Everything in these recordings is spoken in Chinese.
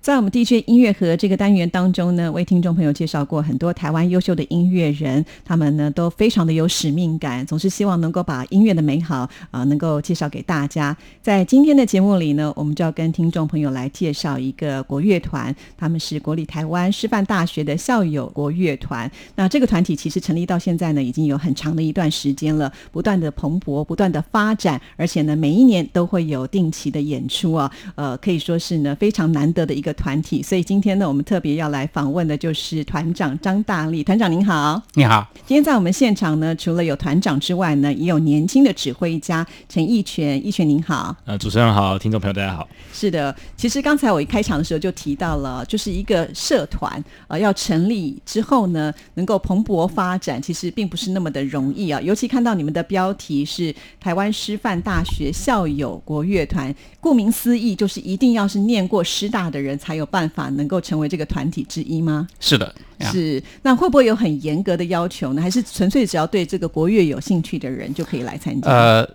在我们 DJ 音乐盒这个单元当中呢，为听众朋友介绍过很多台湾优秀的音乐人，他们呢都非常的有使命感，总是希望能够把音乐的美好啊能够介绍给大家。在今天的节目里呢，我们就要跟听众朋友来介绍一个国乐团，他们是国立台湾师范大学的校友国乐团。那这个团体其实成立到现在呢，已经有很长的一段时间了，不断的蓬勃，不断的发展，而且呢，每一年都会有定期的演出啊，呃，可以说是呢非常难得的一个。团体，所以今天呢，我们特别要来访问的就是团长张大力。团长您好，你好。今天在我们现场呢，除了有团长之外呢，也有年轻的指挥家陈义全。义全您好，呃，主持人好，听众朋友大家好。是的，其实刚才我一开场的时候就提到了，就是一个社团呃要成立之后呢，能够蓬勃发展，其实并不是那么的容易啊。尤其看到你们的标题是台湾师范大学校友国乐团，顾名思义，就是一定要是念过师大的人。才有办法能够成为这个团体之一吗？是的，是。那会不会有很严格的要求呢？还是纯粹只要对这个国乐有兴趣的人就可以来参加？呃，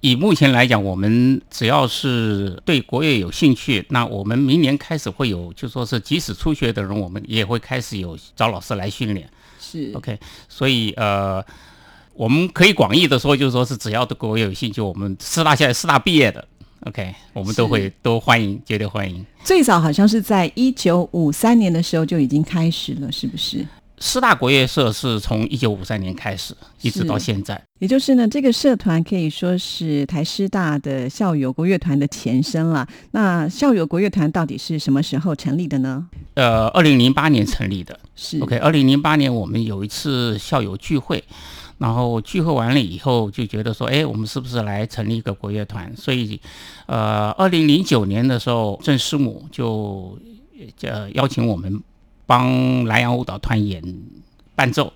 以目前来讲，我们只要是对国乐有兴趣，那我们明年开始会有，就说是即使初学的人，我们也会开始有找老师来训练。是 OK，所以呃，我们可以广义的说，就是说是只要对国乐有兴趣，我们师大现在师大毕业的。OK，我们都会都欢迎，绝对欢迎。最早好像是在一九五三年的时候就已经开始了，是不是？师大国乐社是从一九五三年开始，一直到现在。也就是呢，这个社团可以说是台师大的校友国乐团的前身了。那校友国乐团到底是什么时候成立的呢？呃，二零零八年成立的。是 OK，二零零八年我们有一次校友聚会。然后聚会完了以后，就觉得说，哎，我们是不是来成立一个国乐团？所以，呃，二零零九年的时候，郑师母就呃邀请我们帮南洋舞蹈团演伴奏。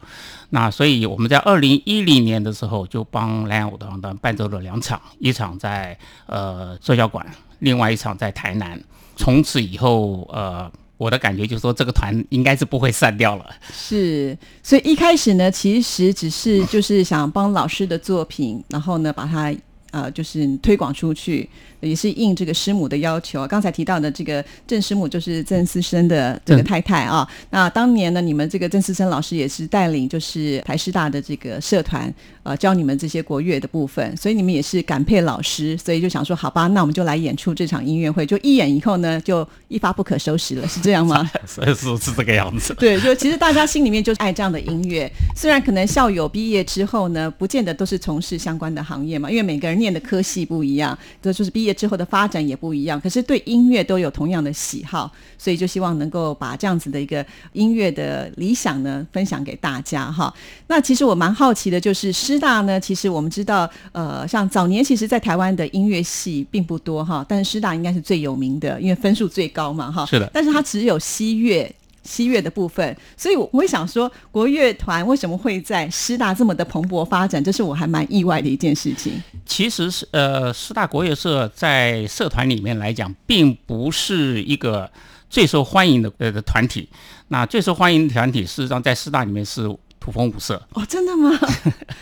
那所以我们在二零一零年的时候，就帮南洋舞蹈团伴奏了两场，一场在呃社交馆，另外一场在台南。从此以后，呃。我的感觉就是说，这个团应该是不会散掉了。是，所以一开始呢，其实只是就是想帮老师的作品，然后呢，把它呃，就是推广出去。也是应这个师母的要求。刚才提到的这个郑师母就是郑思生的这个太太啊。那当年呢，你们这个郑思生老师也是带领就是台师大的这个社团，呃，教你们这些国乐的部分。所以你们也是感佩老师，所以就想说，好吧，那我们就来演出这场音乐会。就一演以后呢，就一发不可收拾了，是这样吗？所以是是这个样子。对，就其实大家心里面就是爱这样的音乐。虽然可能校友毕业之后呢，不见得都是从事相关的行业嘛，因为每个人念的科系不一样，这就是毕业。之后的发展也不一样，可是对音乐都有同样的喜好，所以就希望能够把这样子的一个音乐的理想呢分享给大家哈。那其实我蛮好奇的，就是师大呢，其实我们知道，呃，像早年其实在台湾的音乐系并不多哈，但是师大应该是最有名的，因为分数最高嘛哈。是的，但是它只有西乐。西乐的部分，所以我会想说，国乐团为什么会在师大这么的蓬勃发展？这是我还蛮意外的一件事情。其实是呃，师大国乐社在社团里面来讲，并不是一个最受欢迎的呃的团体。那最受欢迎的团体，事实上在师大里面是土风舞社。哦，真的吗？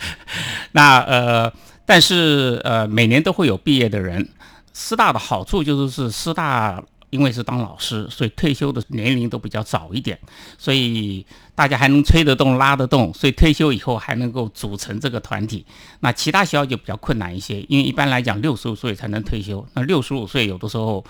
那呃，但是呃，每年都会有毕业的人。师大的好处就是是师大。因为是当老师，所以退休的年龄都比较早一点，所以大家还能吹得动、拉得动，所以退休以后还能够组成这个团体。那其他学校就比较困难一些，因为一般来讲六十五岁才能退休，那六十五岁有的时候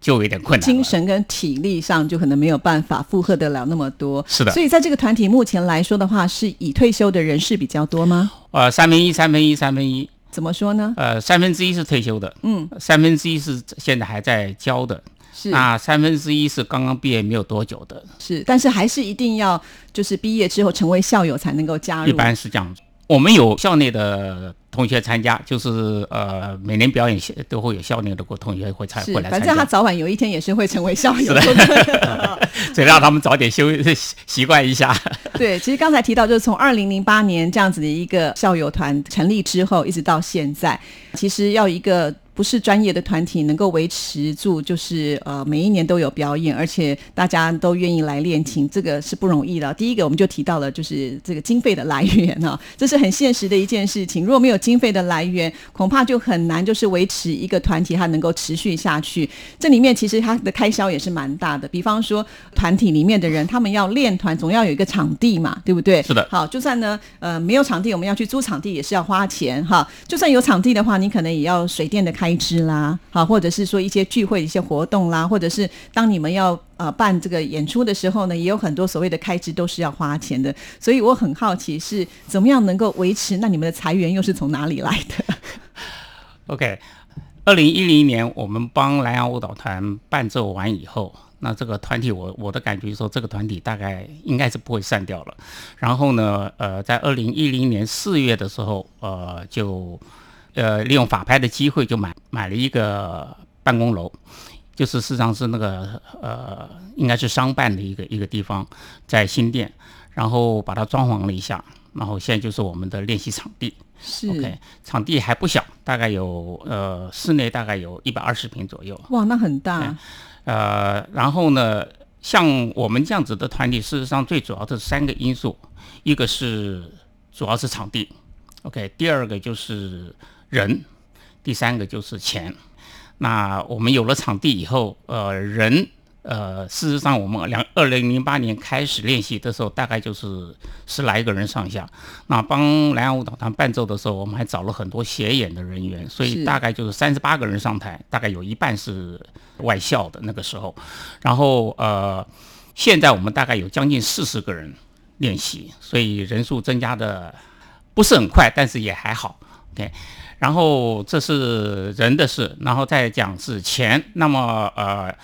就有点困难，精神跟体力上就可能没有办法负荷得了那么多。是的，所以在这个团体目前来说的话，是已退休的人士比较多吗？呃，三分一、三分一、三分一。怎么说呢？呃，三分之一是退休的，嗯，三分之一是现在还在教的，是那三分之一是刚刚毕业没有多久的，是，但是还是一定要就是毕业之后成为校友才能够加入。一般是这样子。我们有校内的同学参加，就是呃，每年表演都会有校内的同学会参是会，来反正他，早晚有一天也是会成为校友的。所以让他们早点休习习惯一下。对，其实刚才提到，就是从二零零八年这样子的一个校友团成立之后，一直到现在，其实要一个。不是专业的团体能够维持住，就是呃每一年都有表演，而且大家都愿意来练琴，这个是不容易的。第一个我们就提到了，就是这个经费的来源啊，这是很现实的一件事情。如果没有经费的来源，恐怕就很难就是维持一个团体它能够持续下去。这里面其实它的开销也是蛮大的，比方说团体里面的人，他们要练团，总要有一个场地嘛，对不对？是的。好，就算呢呃没有场地，我们要去租场地也是要花钱哈。就算有场地的话，你可能也要水电的开。开支啦，好，或者是说一些聚会、一些活动啦，或者是当你们要呃办这个演出的时候呢，也有很多所谓的开支都是要花钱的。所以我很好奇是怎么样能够维持？那你们的财源又是从哪里来的？OK，二零一零年我们帮蓝洋舞蹈团伴奏完以后，那这个团体我我的感觉说，这个团体大概应该是不会散掉了。然后呢，呃，在二零一零年四月的时候，呃，就。呃，利用法拍的机会就买买了一个办公楼，就是事实上是那个呃，应该是商办的一个一个地方，在新店，然后把它装潢了一下，然后现在就是我们的练习场地。是，OK，场地还不小，大概有呃室内大概有一百二十平左右。哇，那很大。呃，然后呢，像我们这样子的团体，事实上最主要的三个因素，一个是主要是场地，OK，第二个就是。人，第三个就是钱。那我们有了场地以后，呃，人，呃，事实上我们两二零零八年开始练习的时候，大概就是十来个人上下。那帮蓝洋舞蹈团伴奏的时候，我们还找了很多协演的人员，所以大概就是三十八个人上台，大概有一半是外校的那个时候。然后呃，现在我们大概有将近四十个人练习，所以人数增加的不是很快，但是也还好。OK。然后这是人的事，然后再讲是钱。那么呃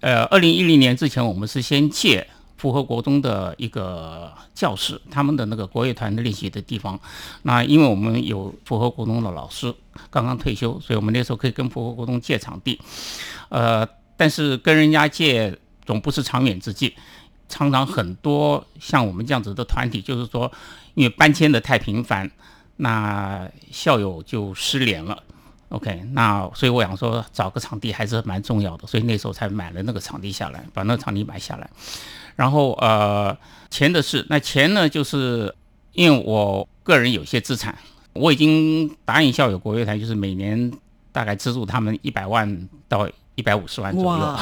呃，二零一零年之前，我们是先借符合国中的一个教室，他们的那个国乐团的练习的地方。那因为我们有符合国中的老师刚刚退休，所以我们那时候可以跟符合国中借场地。呃，但是跟人家借总不是长远之计，常常很多像我们这样子的团体，就是说因为搬迁的太频繁。那校友就失联了，OK，那所以我想说找个场地还是蛮重要的，所以那时候才买了那个场地下来，把那个场地买下来。然后呃，钱的事，那钱呢，就是因为我个人有些资产，我已经答应校友国乐团，就是每年大概资助他们一百万到。一百五十万左右，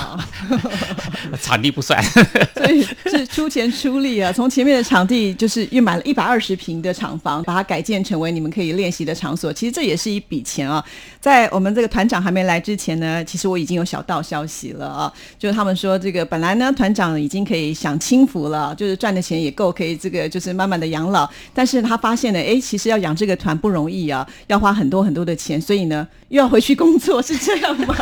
场地 不算，所以是出钱出力啊。从前面的场地就是又买了一百二十平的厂房，把它改建成为你们可以练习的场所。其实这也是一笔钱啊。在我们这个团长还没来之前呢，其实我已经有小道消息了啊，就是他们说这个本来呢团长已经可以享清福了，就是赚的钱也够可以这个就是慢慢的养老。但是他发现呢，哎，其实要养这个团不容易啊，要花很多很多的钱，所以呢又要回去工作，是这样吗？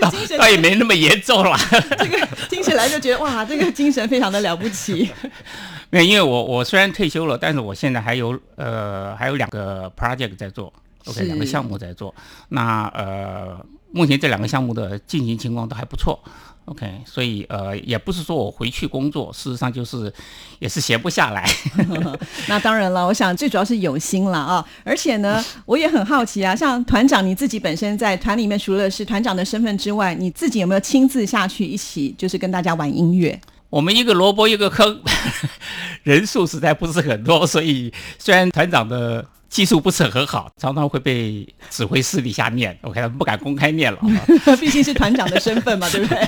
倒也没那么严重了，这个听起来就觉得哇，这个精神非常的了不起。没有，因为我我虽然退休了，但是我现在还有呃还有两个 project 在做，OK，两个项目在做。那呃，目前这两个项目的进行情况都还不错。OK，所以呃，也不是说我回去工作，事实上就是也是闲不下来。那当然了，我想最主要是有心了啊。而且呢，我也很好奇啊，像团长你自己本身在团里面，除了是团长的身份之外，你自己有没有亲自下去一起就是跟大家玩音乐？我们一个萝卜一个坑，人数实在不是很多，所以虽然团长的。技术不是很好，常常会被指挥私底下念，OK，不敢公开念了。毕竟是团长的身份嘛，对不对？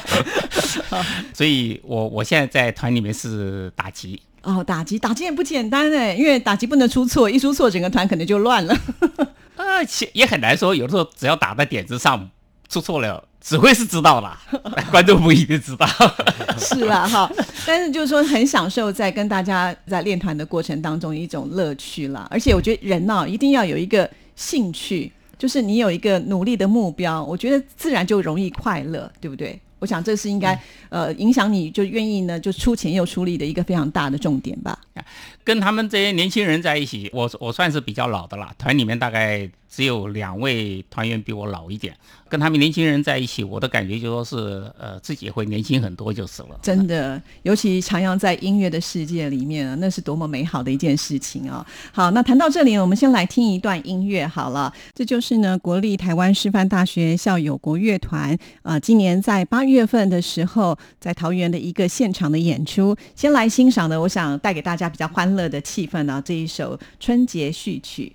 所以我我现在在团里面是打击。哦，打击，打击也不简单哎，因为打击不能出错，一出错整个团可能就乱了。啊，也很难说，有的时候只要打在点子上，出错了。只会是知道啦，观众不一定知道。是啦，哈，但是就是说很享受在跟大家在练团的过程当中一种乐趣啦。而且我觉得人呢一定要有一个兴趣，就是你有一个努力的目标，我觉得自然就容易快乐，对不对？我想这是应该呃影响你就愿意呢就出钱又出力的一个非常大的重点吧。跟他们这些年轻人在一起，我我算是比较老的啦，团里面大概只有两位团员比我老一点。跟他们年轻人在一起，我的感觉就说是呃自己会年轻很多就是了。真的，尤其徜徉在音乐的世界里面啊，那是多么美好的一件事情啊！好，那谈到这里，我们先来听一段音乐好了。这就是呢国立台湾师范大学校友国乐团啊，今年在八月份的时候在桃园的一个现场的演出。先来欣赏的，我想带给大家比较欢乐的气氛呢，这一首春节序曲。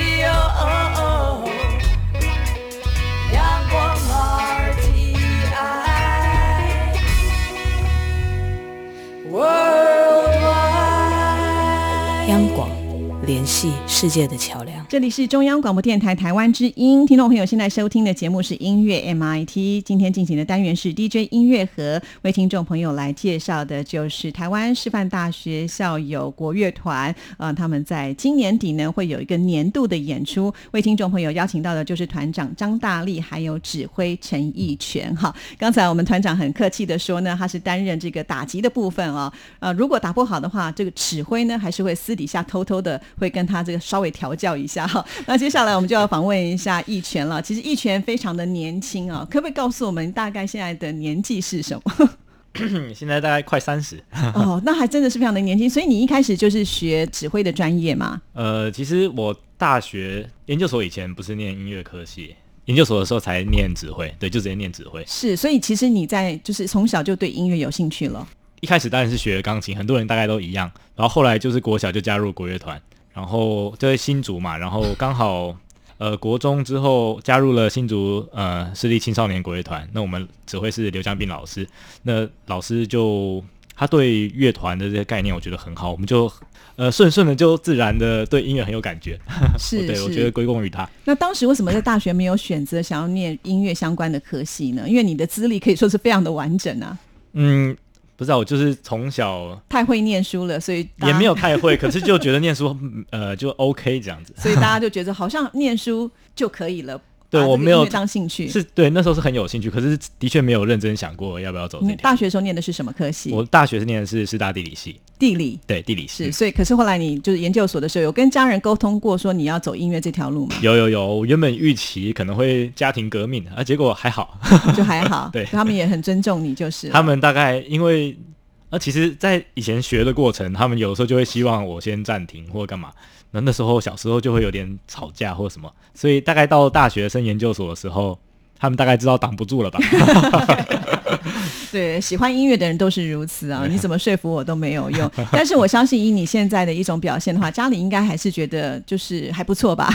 联系世界的桥梁。这里是中央广播电台台湾之音，听众朋友现在收听的节目是音乐 MIT，今天进行的单元是 DJ 音乐盒，为听众朋友来介绍的就是台湾师范大学校友国乐团，呃，他们在今年底呢会有一个年度的演出，为听众朋友邀请到的就是团长张大力，还有指挥陈义全。哈，刚才我们团长很客气的说呢，他是担任这个打击的部分哦，呃，如果打不好的话，这个指挥呢还是会私底下偷偷的会跟他这个稍微调教一下哈。那接下来我们就要访问一下义泉了。其实义泉非常的年轻啊，可不可以告诉我们大概现在的年纪是什么？现在大概快三十。哦，那还真的是非常的年轻。所以你一开始就是学指挥的专业吗？呃，其实我大学研究所以前不是念音乐科系，研究所的时候才念指挥，对，就直接念指挥。是，所以其实你在就是从小就对音乐有兴趣了。一开始当然是学钢琴，很多人大概都一样。然后后来就是国小就加入国乐团，然后就在新竹嘛，然后刚好呃国中之后加入了新竹呃私立青少年国乐团。那我们指挥是刘江斌老师，那老师就他对乐团的这些概念我觉得很好，我们就呃顺顺的就自然的对音乐很有感觉。是，对我觉得归功于他。那当时为什么在大学没有选择想要念音乐相关的科系呢？因为你的资历可以说是非常的完整啊。嗯，不知道，我就是从小太会念书了，所以也没有太会，可是就觉得念书嗯呃就 OK 这样子。所以大家就觉得好像念书就可以了。对我没有当兴趣，是对，那时候是很有兴趣，可是的确没有认真想过要不要走这。大学时候念的是什么科系？我大学是念的是师大地理系，地理对地理系是，。所以可是后来你就是研究所的时候，有跟家人沟通过说你要走音乐这条路吗？有有有，我原本预期可能会家庭革命，啊，结果还好。就还好，对他们也很尊重你，就是他们大概因为，呃，其实，在以前学的过程，他们有时候就会希望我先暂停或干嘛。那那时候小时候就会有点吵架或什么，所以大概到大学生研究所的时候，他们大概知道挡不住了吧？对喜欢音乐的人都是如此啊，你怎么说服我都没有用。但是我相信以你现在的一种表现的话，家里应该还是觉得就是还不错吧，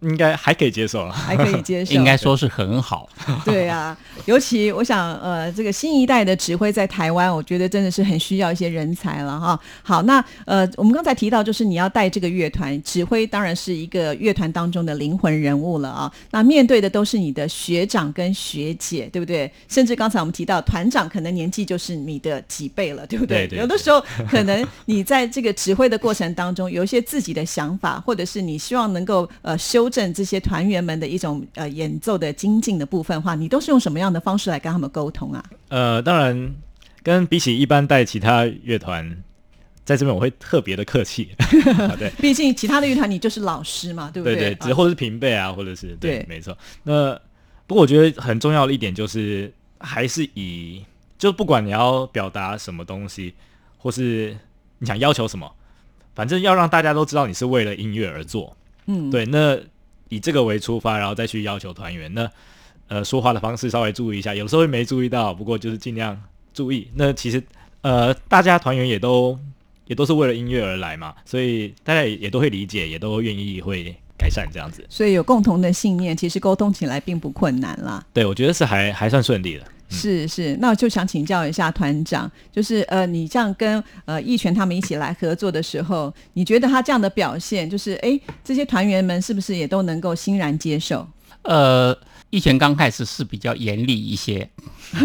应该还可以接受了。还可以接受。应该说是很好。对啊，尤其我想，呃，这个新一代的指挥在台湾，我觉得真的是很需要一些人才了哈。好，那呃，我们刚才提到，就是你要带这个乐团，指挥当然是一个乐团当中的灵魂人物了啊。那面对的都是你的学长跟学姐，对不对？甚至刚才我们提到团长，可能年纪就是你的几倍了，对不对？对对有的时候可能你在这个指挥的过程当中，有一些自己的想法，或者是你希望能够呃修正这些团员们的一种呃演奏的精进的部分的话，你都是用什么样的方式来跟他们沟通啊？呃，当然，跟比起一般带其他乐团，在这边我会特别的客气。啊 对毕竟其他的乐团你就是老师嘛，对不对对对，只或者是平辈啊，或者是对对，没错。那不过我觉得很重要的一点就是，还是以就不管你要表达什么东西，或是你想要求什么，反正要让大家都知道你是为了音乐而做。嗯，对，那以这个为出发，然后再去要求团员，那呃说话的方式稍微注意一下，有时候会没注意到，不过就是尽量注意。那其实呃大家团员也都也都是为了音乐而来嘛，所以大家也也都会理解，也都愿意会改善这样子。所以有共同的信念，其实沟通起来并不困难啦。对，我觉得是还还算顺利的。是是，那我就想请教一下团长，就是呃，你这样跟呃义全他们一起来合作的时候，你觉得他这样的表现，就是哎，这些团员们是不是也都能够欣然接受？呃，一拳刚开始是比较严厉一些，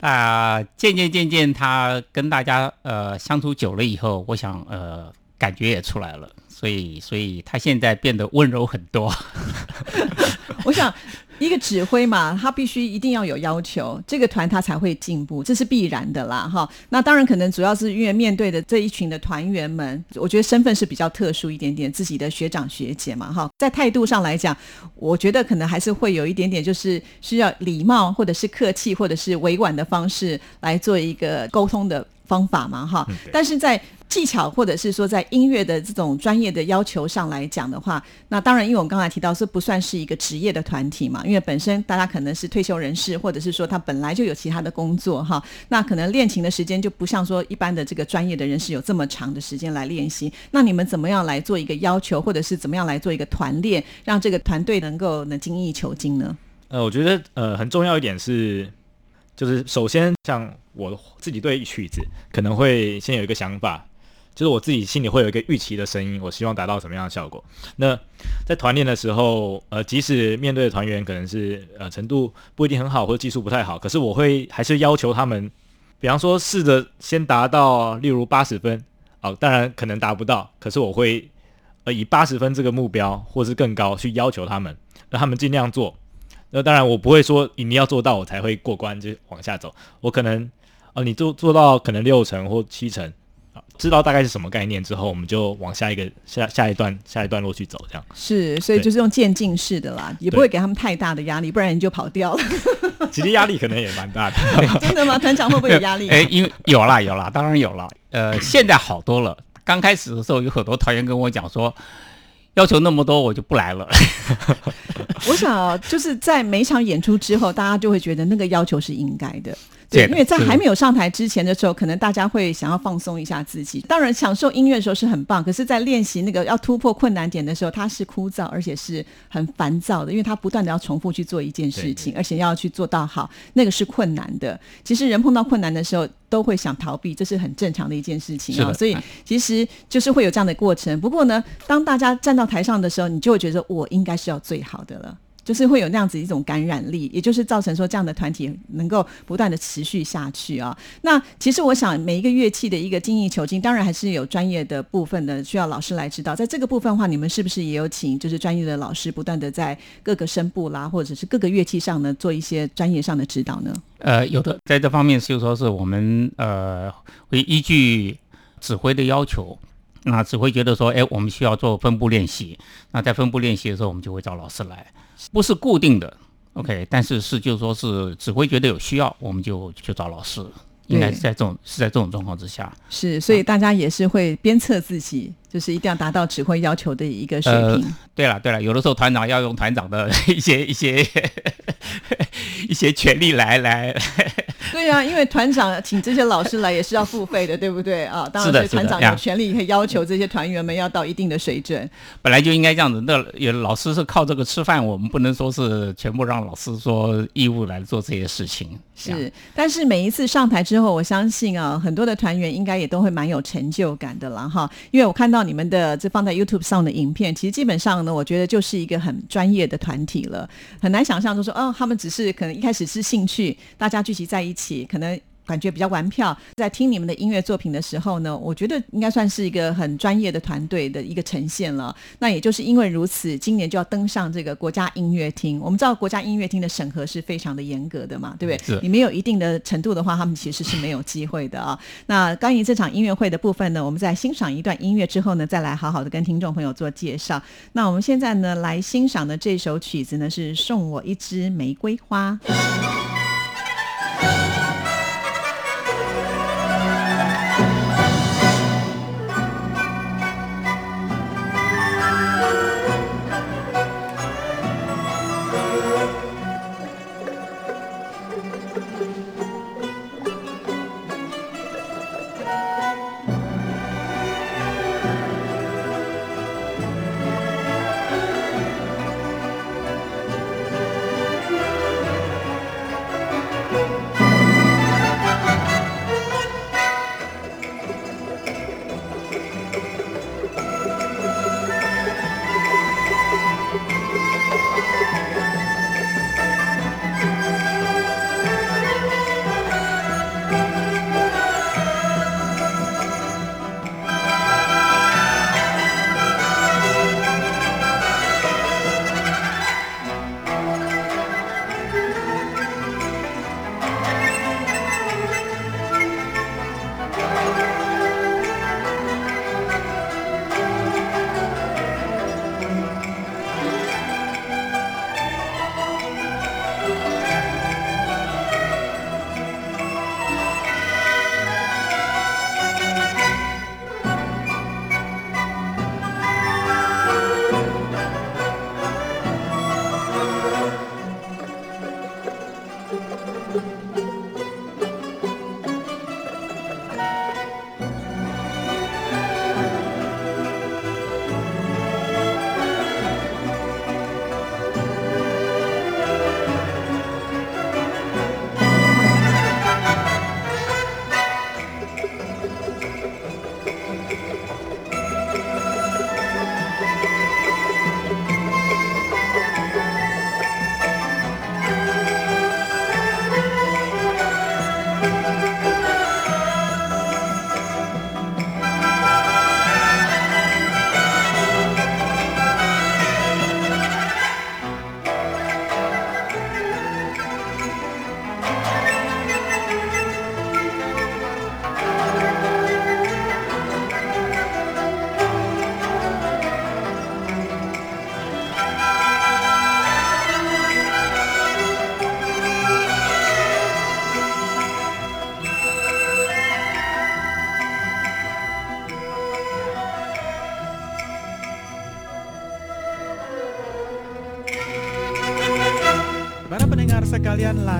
啊、渐渐渐渐他跟大家呃相处久了以后，我想呃感觉也出来了，所以所以他现在变得温柔很多。我想一个指挥嘛，他必须一定要有要求，这个团他才会进步，这是必然的啦，哈。那当然可能主要是因为面对的这一群的团员们，我觉得身份是比较特殊一点点，自己的学长学姐嘛，哈，在态度上来讲，我觉得可能还是会有一点点，就是需要礼貌或者是客气或者是委婉的方式来做一个沟通的方法嘛，哈。但是在技巧或者是说在音乐的这种专业的要求上来讲的话，那当然，因为我们刚才提到是不算是一个职业的团体嘛，因为本身大家可能是退休人士，或者是说他本来就有其他的工作哈，那可能练琴的时间就不像说一般的这个专业的人士有这么长的时间来练习。那你们怎么样来做一个要求，或者是怎么样来做一个团练，让这个团队能够能精益求精呢？呃，我觉得呃很重要一点是，就是首先像我自己对曲子可能会先有一个想法。就是我自己心里会有一个预期的声音，我希望达到什么样的效果。那在团练的时候，呃，即使面对的团员可能是呃程度不一定很好，或者技术不太好，可是我会还是要求他们，比方说试着先达到，例如八十分，哦，当然可能达不到，可是我会呃以八十分这个目标，或是更高去要求他们，让他们尽量做。那当然我不会说你要做到我才会过关就往下走，我可能哦你做做到可能六成或七成。知道大概是什么概念之后，我们就往下一个下下一段下一段落去走，这样是，所以就是用渐进式的啦，也不会给他们太大的压力，不然你就跑掉了。其实压力可能也蛮大的，真的吗？团长会不会有压力？哎，因为有啦有啦，当然有啦。呃，现在好多了。刚开始的时候，有很多团员跟我讲说，要求那么多，我就不来了。我想就是在每场演出之后，大家就会觉得那个要求是应该的。对，因为在还没有上台之前的时候，可能大家会想要放松一下自己。当然，享受音乐的时候是很棒，可是，在练习那个要突破困难点的时候，它是枯燥而且是很烦躁的，因为它不断的要重复去做一件事情，而且要去做到好，那个是困难的。其实人碰到困难的时候，都会想逃避，这是很正常的一件事情啊。所以，其实就是会有这样的过程。不过呢，当大家站到台上的时候，你就会觉得我应该是要最好的了。就是会有那样子一种感染力，也就是造成说这样的团体能够不断的持续下去啊。那其实我想每一个乐器的一个精益求精，当然还是有专业的部分的，需要老师来指导。在这个部分的话，你们是不是也有请就是专业的老师不断的在各个声部啦，或者是各个乐器上呢做一些专业上的指导呢？呃，有的，在这方面就说是我们呃会依据指挥的要求，那指挥觉得说，哎，我们需要做分部练习，那在分部练习的时候，我们就会找老师来。不是固定的，OK，但是是就是说是指挥觉得有需要，我们就去找老师，应该是在这种是在这种状况之下，是，所以大家也是会鞭策自己，就是一定要达到指挥要求的一个水平。对了对了，有的时候团长要用团长的一些 一些 一些权利来来。对啊，因为团长请这些老师来也是要付费的，对不对啊？当然，团长有权利可以要求这些团员们要到一定的水准。本来就应该这样子，那有老师是靠这个吃饭，我们不能说是全部让老师说义务来做这些事情。是，但是每一次上台之后，我相信啊，很多的团员应该也都会蛮有成就感的了哈。因为我看到你们的这放在 YouTube 上的影片，其实基本上呢，我觉得就是一个很专业的团体了，很难想象就说哦，他们只是可能一开始是兴趣，大家聚集在一起，可能。感觉比较玩票，在听你们的音乐作品的时候呢，我觉得应该算是一个很专业的团队的一个呈现了。那也就是因为如此，今年就要登上这个国家音乐厅。我们知道国家音乐厅的审核是非常的严格的嘛，对不对？你没有一定的程度的话，他们其实是没有机会的啊。那关于这场音乐会的部分呢，我们在欣赏一段音乐之后呢，再来好好的跟听众朋友做介绍。那我们现在呢，来欣赏的这首曲子呢，是《送我一支玫瑰花》。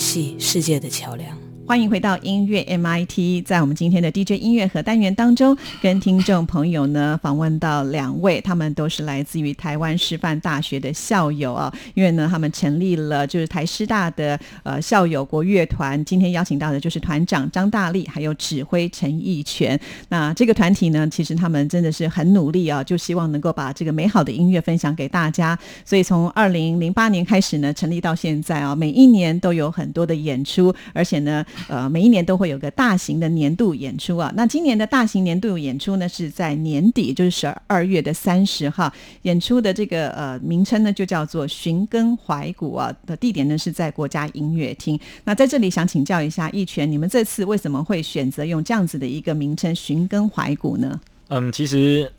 系世界的桥梁。欢迎回到音乐 MIT，在我们今天的 DJ 音乐和单元当中，跟听众朋友呢访问到两位，他们都是来自于台湾师范大学的校友啊。因为呢，他们成立了就是台师大的呃校友国乐团，今天邀请到的就是团长张大力，还有指挥陈义全。那这个团体呢，其实他们真的是很努力啊，就希望能够把这个美好的音乐分享给大家。所以从二零零八年开始呢，成立到现在啊，每一年都有很多的演出，而且呢，呃，每一年都会有个大型的年度演出啊。那今年的大型年度演出呢，是在年底，就是十二月的三十号演出的这个呃名称呢，就叫做《寻根怀古》啊。的地点呢是在国家音乐厅。那在这里想请教一下一泉，你们这次为什么会选择用这样子的一个名称“寻根怀古”呢？嗯，其实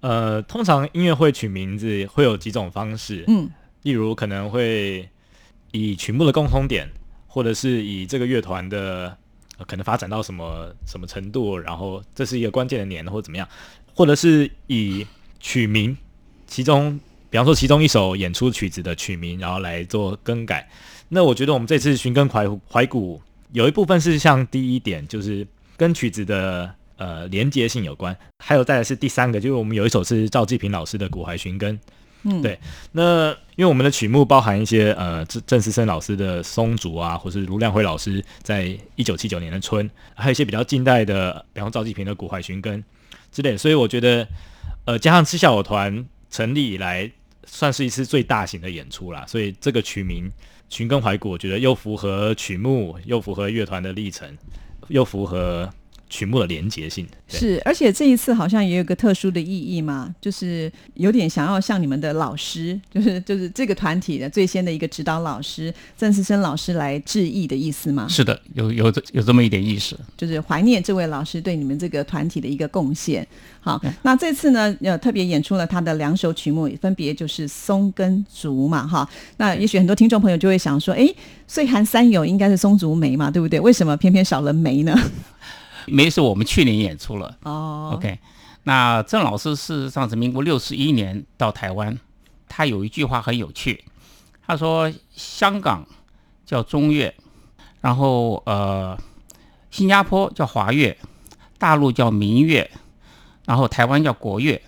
呃，通常音乐会取名字会有几种方式，嗯，例如可能会以曲目的共通点，或者是以这个乐团的、可能发展到什么什么程度，然后这是一个关键的年，或者怎么样，或者是以曲名，其中比方说其中一首演出曲子的曲名，然后来做更改。那我觉得我们这次寻根怀怀古有一部分是像第一点，就是跟曲子的呃连接性有关，还有再来是第三个，就是我们有一首是赵继平老师的《古怀寻根》。对那因为我们的曲目包含一些呃郑郑思生老师的松竹啊，或是卢亮辉老师在一九七九年的春，还有一些比较近代的，比方赵继平的《古槐寻根》之类，所以我觉得呃加上赤小友团成立以来，算是一次最大型的演出啦，所以这个曲名《寻根怀古》，我觉得又符合曲目，又符合乐团的历程，又符合曲目的连结性。是，而且这一次好像也有个特殊的意义嘛，就是有点想要向你们的老师，就是就是这个团体的最先的一个指导老师郑思生老师来致意的意思嘛，是的，有有这有这么一点意思。就是怀念这位老师对你们这个团体的一个贡献。好，那这次呢，呃，特别演出了他的两首曲目，分别就是松跟竹嘛，哈。那也许很多听众朋友就会想说，诶，岁寒三友应该是松竹梅嘛，对不对？为什么偏偏少了梅呢？梅是我们去年演出了。哦 OK，那郑老师事实上是民国六十一年到台湾，他有一句话很有趣，他说香港叫中乐，然后呃新加坡叫华乐，大陆叫民乐，然后台湾叫国乐，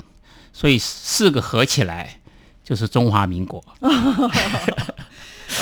所以四个合起来就是中华民国。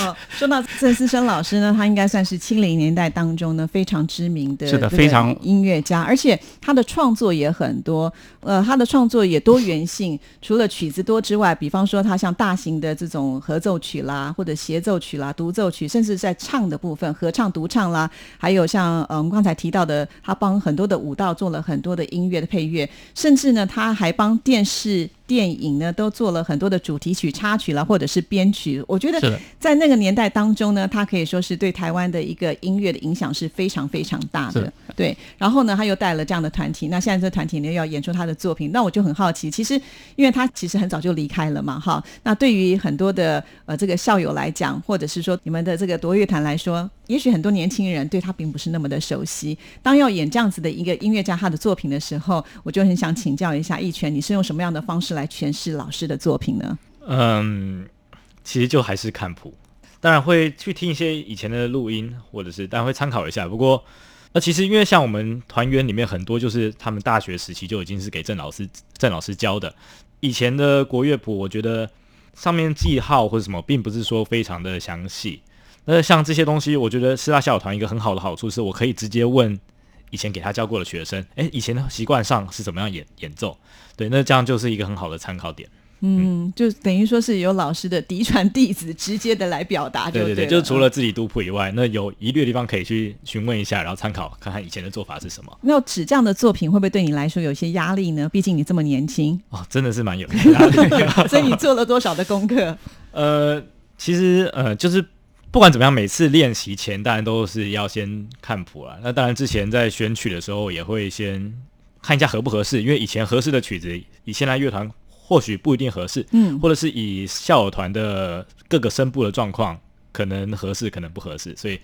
哦，说到郑思生老师呢，他应该算是七零年代当中呢非常知名的是的非常音乐家，而且他的创作也很多，呃，他的创作也多元性，除了曲子多之外，比方说他像大型的这种合奏曲啦，或者协奏曲啦、独奏曲，甚至在唱的部分，合唱、独唱啦，还有像呃我们刚才提到的，他帮很多的舞蹈做了很多的音乐的配乐，甚至呢他还帮电视。电影呢都做了很多的主题曲、插曲了，或者是编曲。我觉得在那个年代当中呢，他可以说是对台湾的一个音乐的影响是非常非常大的。对，然后呢，他又带了这样的团体，那现在这团体呢又要演出他的作品，那我就很好奇，其实因为他其实很早就离开了嘛，哈，那对于很多的呃这个校友来讲，或者是说你们的这个夺乐团来说，也许很多年轻人对他并不是那么的熟悉。当要演这样子的一个音乐家他的作品的时候，我就很想请教一下义全，你是用什么样的方式来诠释老师的作品呢？嗯，其实就还是看谱，当然会去听一些以前的录音，或者是当然会参考一下。不过，那其实因为像我们团员里面很多就是他们大学时期就已经是给郑老师郑老师教的，以前的国乐谱，我觉得上面记号或者什么，并不是说非常的详细。那像这些东西，我觉得师大校友团一个很好的好处是我可以直接问以前给他教过的学生，诶，以前的习惯上是怎么样演演奏？对，那这样就是一个很好的参考点。嗯，就等于说是有老师的嫡传弟子直接的来表达对对对对，就是除了自己读谱以外，那有疑虑的地方可以去询问一下，然后参考看看以前的做法是什么。那指这样的作品会不会对你来说有一些压力呢？毕竟你这么年轻，哦，真的是蛮有压力的。所以你做了多少的功课？呃，其实呃，就是不管怎么样，每次练习前当然都是要先看谱了。那当然之前在选曲的时候也会先看一下合不合适，因为以前合适的曲子，以现在乐团或许不一定合适，嗯或者是以校友团的各个声部的状况，可能合适，可能不合适，所以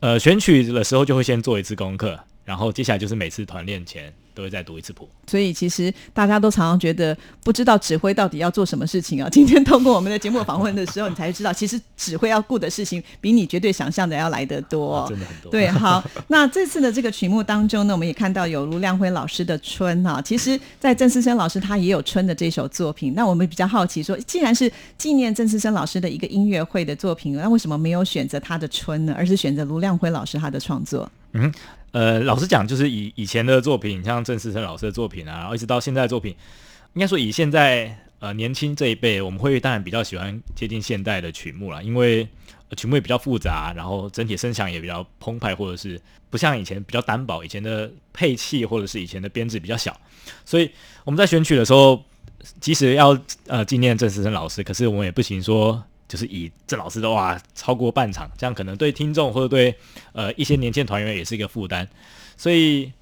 呃选曲的时候就会先做一次功课，然后接下来就是每次团练前都会再读一次谱。所以其实大家都常常觉得不知道指挥到底要做什么事情啊。今天通过我们的节目访问的时候，你才知道，其实指挥要顾的事情比你绝对想象的要来得多、啊真的很多对，好，那这次的这个曲目当中呢，我们也看到有卢亮辉老师的《春》哈。其实，在郑思生老师他也有《春》的这首作品。那我们比较好奇说，既然是纪念郑思生老师的一个音乐会的作品，那为什么没有选择他的《春》呢？而是选择卢亮辉老师他的创作？呃，老实讲，就是以以前的作品，像郑思成老师的作品啊，然后一直到现在的作品，应该说以现在呃年轻这一辈，我们会当然比较喜欢接近现代的曲目啦，因为、曲目也比较复杂，然后整体声响也比较澎湃，或者是不像以前比较单薄，以前的配器或者是以前的编制比较小，所以我们在选曲的时候，即使要呃纪念郑思成老师，可是我们也不行说。就是以这老师的话超过半场，这样可能对听众或者对呃一些年轻团员也是一个负担，所以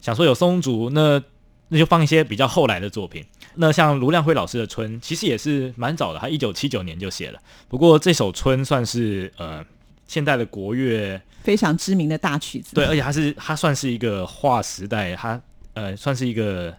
想说有松竹，那那就放一些比较后来的作品。那像卢亮辉老师的《春》，其实也是蛮早的，他一九七九年就写了。不过这首《春》算是呃现代的国乐，非常知名的大曲子。对，而且它是它算是一个划时代，它呃算是一个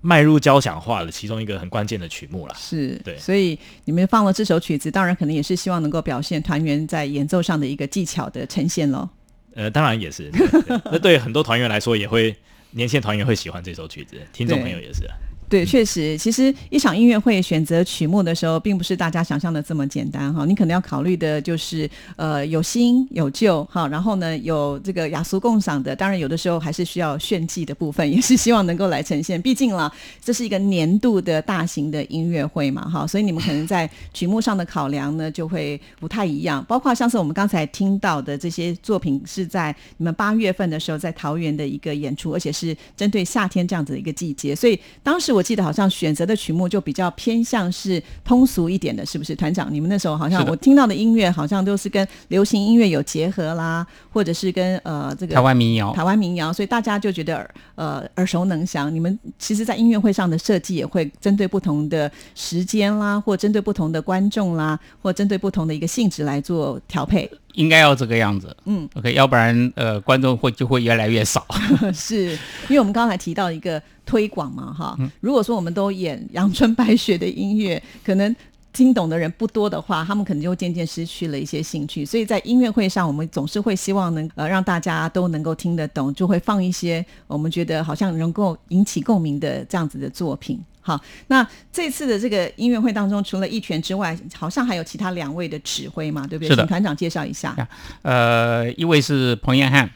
迈入交响化的其中一个很关键的曲目啦。是，对所以你们放了这首曲子，当然可能也是希望能够表现团员在演奏上的一个技巧的呈现喽。呃，当然也是，对对那对很多团员来说，也会年轻的团员会喜欢这首曲子，听众朋友也是啊。对，确实，其实一场音乐会选择曲目的时候，并不是大家想象的这么简单哈。你可能要考虑的就是，呃，有新有旧哈，然后呢，有这个雅俗共赏的，当然有的时候还是需要炫技的部分，也是希望能够来呈现。毕竟啦，这是一个年度的大型的音乐会嘛哈，所以你们可能在曲目上的考量呢，就会不太一样。包括像是我们刚才听到的这些作品，是在你们八月份的时候在桃园的一个演出，而且是针对夏天这样子的一个季节，所以当时我记得好像选择的曲目就比较偏向是通俗一点的，是不是？团长，你们那时候好像我听到的音乐好像都是跟流行音乐有结合啦，或者是跟呃这个台湾民谣台湾民谣，所以大家就觉得耳呃耳熟能详。你们其实，在音乐会上的设计也会针对不同的时间啦，或针对不同的观众啦，或针对不同的一个性质来做调配。应该要这个样子。嗯，OK，要不然呃观众会就会越来越少。是因为我们刚才提到一个推广嘛，哈。如果说我们都演阳春白雪的音乐，可能听懂的人不多的话，他们可能就渐渐失去了一些兴趣。所以在音乐会上，我们总是会希望能呃让大家都能够听得懂，就会放一些我们觉得好像能够引起共鸣的这样子的作品。好，那这次的这个音乐会当中，除了一拳之外，好像还有其他两位的指挥嘛，对不对？请团长介绍一下。呃，一位是彭彦翰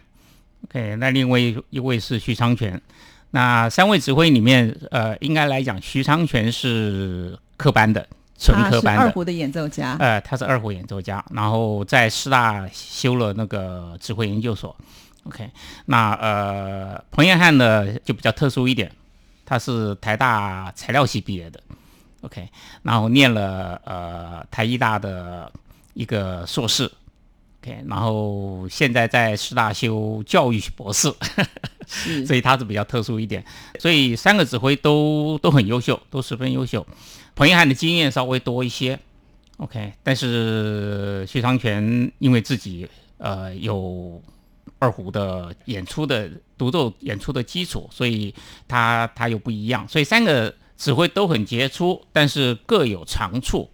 ，OK，那另外一一位是徐昌全。那三位指挥里面，呃，应该来讲，徐昌全是科班的，纯科班的。二胡的演奏家。呃，他是二胡演奏家，然后在师大修了那个指挥研究所。OK，那呃，彭彦汉呢就比较特殊一点，他是台大材料系毕业的。OK，然后念了呃台医大的一个硕士。OK，然后现在在师大修教育博士，是 所以他是比较特殊一点。所以三个指挥都都很优秀，都十分优秀。彭一翰的经验稍微多一些，OK，但是徐长全因为自己呃有二胡的演出的独奏演出的基础，所以它它又不一样。所以三个指挥都很杰出，但是各有长处。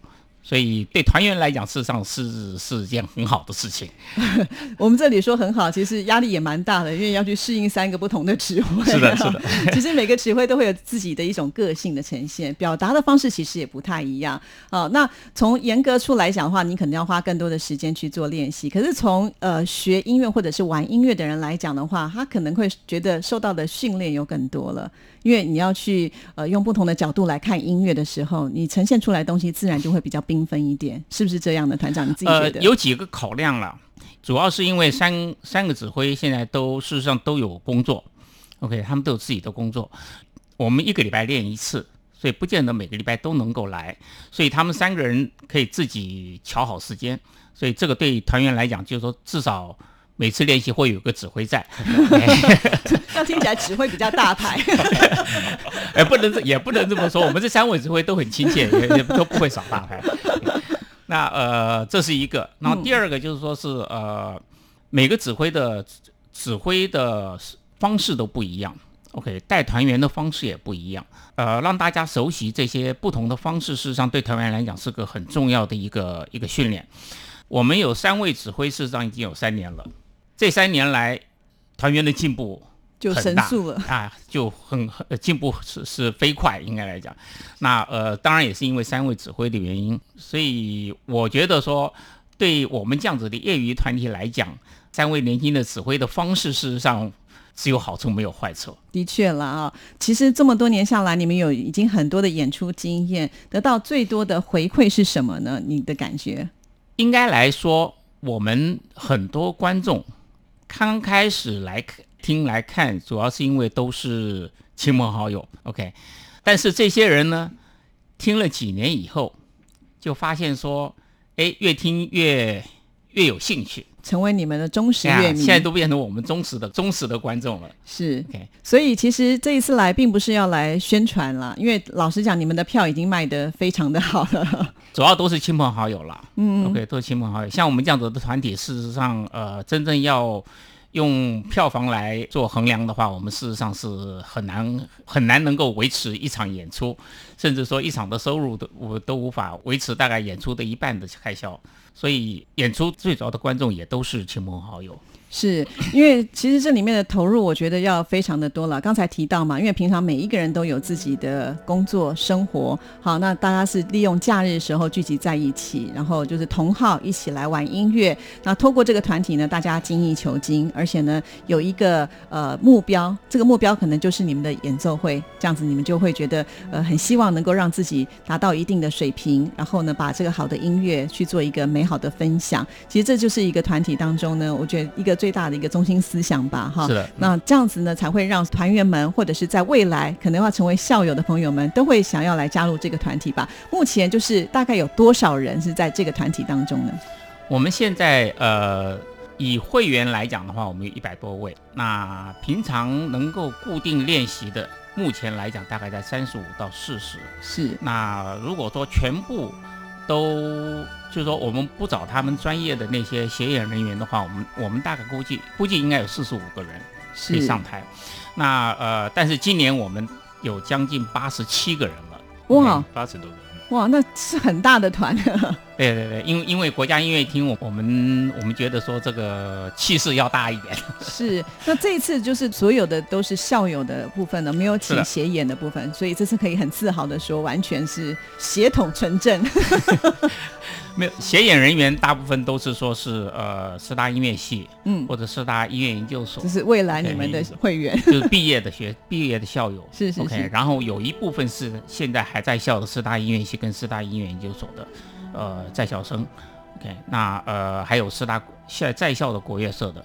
所以对团员来讲，事实上是是一件很好的事情。我们这里说很好，其实压力也蛮大的，因为要去适应三个不同的指挥。是的是的。其实每个指挥都会有自己的一种个性的呈现，表达的方式其实也不太一样。哦，那从严格处来讲的话，你可能要花更多的时间去做练习。可是从呃学音乐或者是玩音乐的人来讲的话，他可能会觉得受到的训练有更多了，因为你要去呃用不同的角度来看音乐的时候，你呈现出来的东西自然就会比较缤纷一点，是不是这样的？团长你自己觉呃？，有几个考量了，主要是因为三三个指挥现在都事实上都有工作，OK，他们都有自己的工作。我们一个礼拜练一次，所以不见得每个礼拜都能够来，所以他们三个人可以自己调好时间。所以这个对团员来讲，就是说至少每次练习会有个指挥在。要听起来指挥比较大牌。哎，不能这也不能这么说，我们这三位指挥都很亲切，也也都不会耍大牌。那呃，这是一个，然后第二个就是说是呃，每个指挥的指挥的方式都不一样，OK，带团员的方式也不一样，呃，让大家熟悉这些不同的方式，事实上对团员来讲是个很重要的一个一个训练。我们有三位指挥，事实上已经有三年了，这三年来团员的进步。就神速了啊，就很很进步是是飞快，应该来讲，那呃当然也是因为三位指挥的原因，所以我觉得说，对我们这样子的业余团体来讲，三位年轻的指挥的方式，事实上只有好处没有坏处。的确了啊，其实这么多年下来，你们有已经很多的演出经验，得到最多的回馈是什么呢？你的感觉？应该来说，我们很多观众刚开始来。听来看，主要是因为都是亲朋好友，OK。但是这些人呢，听了几年以后，就发现说，哎，越听越越有兴趣，成为你们的忠实乐迷。现在都变成我们忠实的忠实的观众了。是。所以其实这一次来，并不是要来宣传了，因为老实讲，你们的票已经卖得非常的好了。主要都是亲朋好友了，嗯，OK，都是亲朋好友。像我们这样子的团体，事实上，呃，真正要。用票房来做衡量的话，我们事实上是很难很难能够维持一场演出，甚至说一场的收入都我都无法维持大概演出的一半的开销，所以演出最早的观众也都是亲朋好友。是因为其实这里面的投入，我觉得要非常的多了。刚才提到嘛，因为平常每一个人都有自己的工作生活，好，那大家是利用假日时候聚集在一起，然后就是同好一起来玩音乐。那透过这个团体呢，大家精益求精，而且呢有一个呃目标，这个目标可能就是你们的演奏会，这样子你们就会觉得呃很希望能够让自己达到一定的水平，然后呢把这个好的音乐去做一个美好的分享。其实这就是一个团体当中呢，我觉得一个。最大的一个中心思想吧，哈。是的。那这样子呢，才会让团员们，或者是在未来可能要成为校友的朋友们，都会想要来加入这个团体吧。目前就是大概有多少人是在这个团体当中呢？我们现在呃，以会员来讲的话，我们有一百多位。那平常能够固定练习的，目前来讲大概在三十五到四十。是。那如果说全部都就是说，我们不找他们专业的那些协演人员的话，我们我们大概估计估计应该有四十五个人可以上台。那呃，但是今年我们有将近八十七个人了。哇，八十多个。哇，那是很大的团。对对对，因为因为国家音乐厅，我我们我们觉得说这个气势要大一点。是，那这一次就是所有的都是校友的部分呢，没有请协演的部分，所以这次可以很自豪的说，完全是协同纯正。没有协演人员，大部分都是说是呃师大音乐系，嗯，或者师大音乐研究所，就是未来你们的会员，就是毕业的学毕业的校友，是是是。然后有一部分是现在还在校的师大音乐系跟师大音乐研究所的呃在校生，OK，那呃还有师大现在在校的国乐社的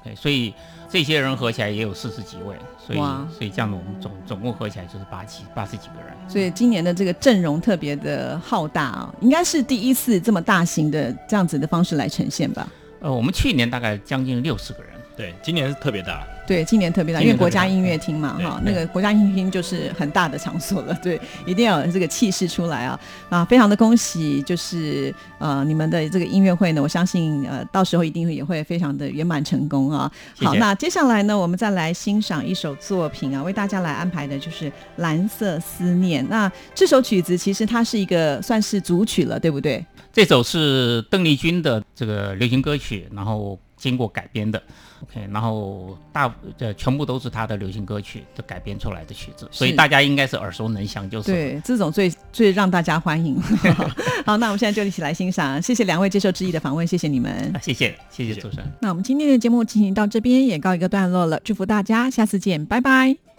，OK，所以。这些人合起来也有四十几位，所以所以这样子我们总总共合起来就是八七八十几个人。所以今年的这个阵容特别的浩大啊，应该是第一次这么大型的这样子的方式来呈现吧？呃，我们去年大概将近六十个人，对，今年是特别大。对，今年特别大，因为国家音乐厅嘛，哈，那个国家音乐厅就是很大的场所了，对，一定要有这个气势出来啊！啊，非常的恭喜，就是呃，你们的这个音乐会呢，我相信呃，到时候一定会也会非常的圆满成功啊！好，那接下来呢，我们再来欣赏一首作品啊，为大家来安排的就是《蓝色思念》。那这首曲子其实它是一个算是主曲了，对不对？这首是邓丽君的这个流行歌曲，然后经过改编的。OK，然后大呃全部都是他的流行歌曲的改编出来的曲子，所以大家应该是耳熟能详，就是对这种最最让大家欢迎。好，那我们现在就一起来欣赏，谢谢两位接受知意的访问，谢谢你们，谢谢谢谢主持人。那我们今天的节目进行到这边也告一个段落了，祝福大家，下次见，拜拜。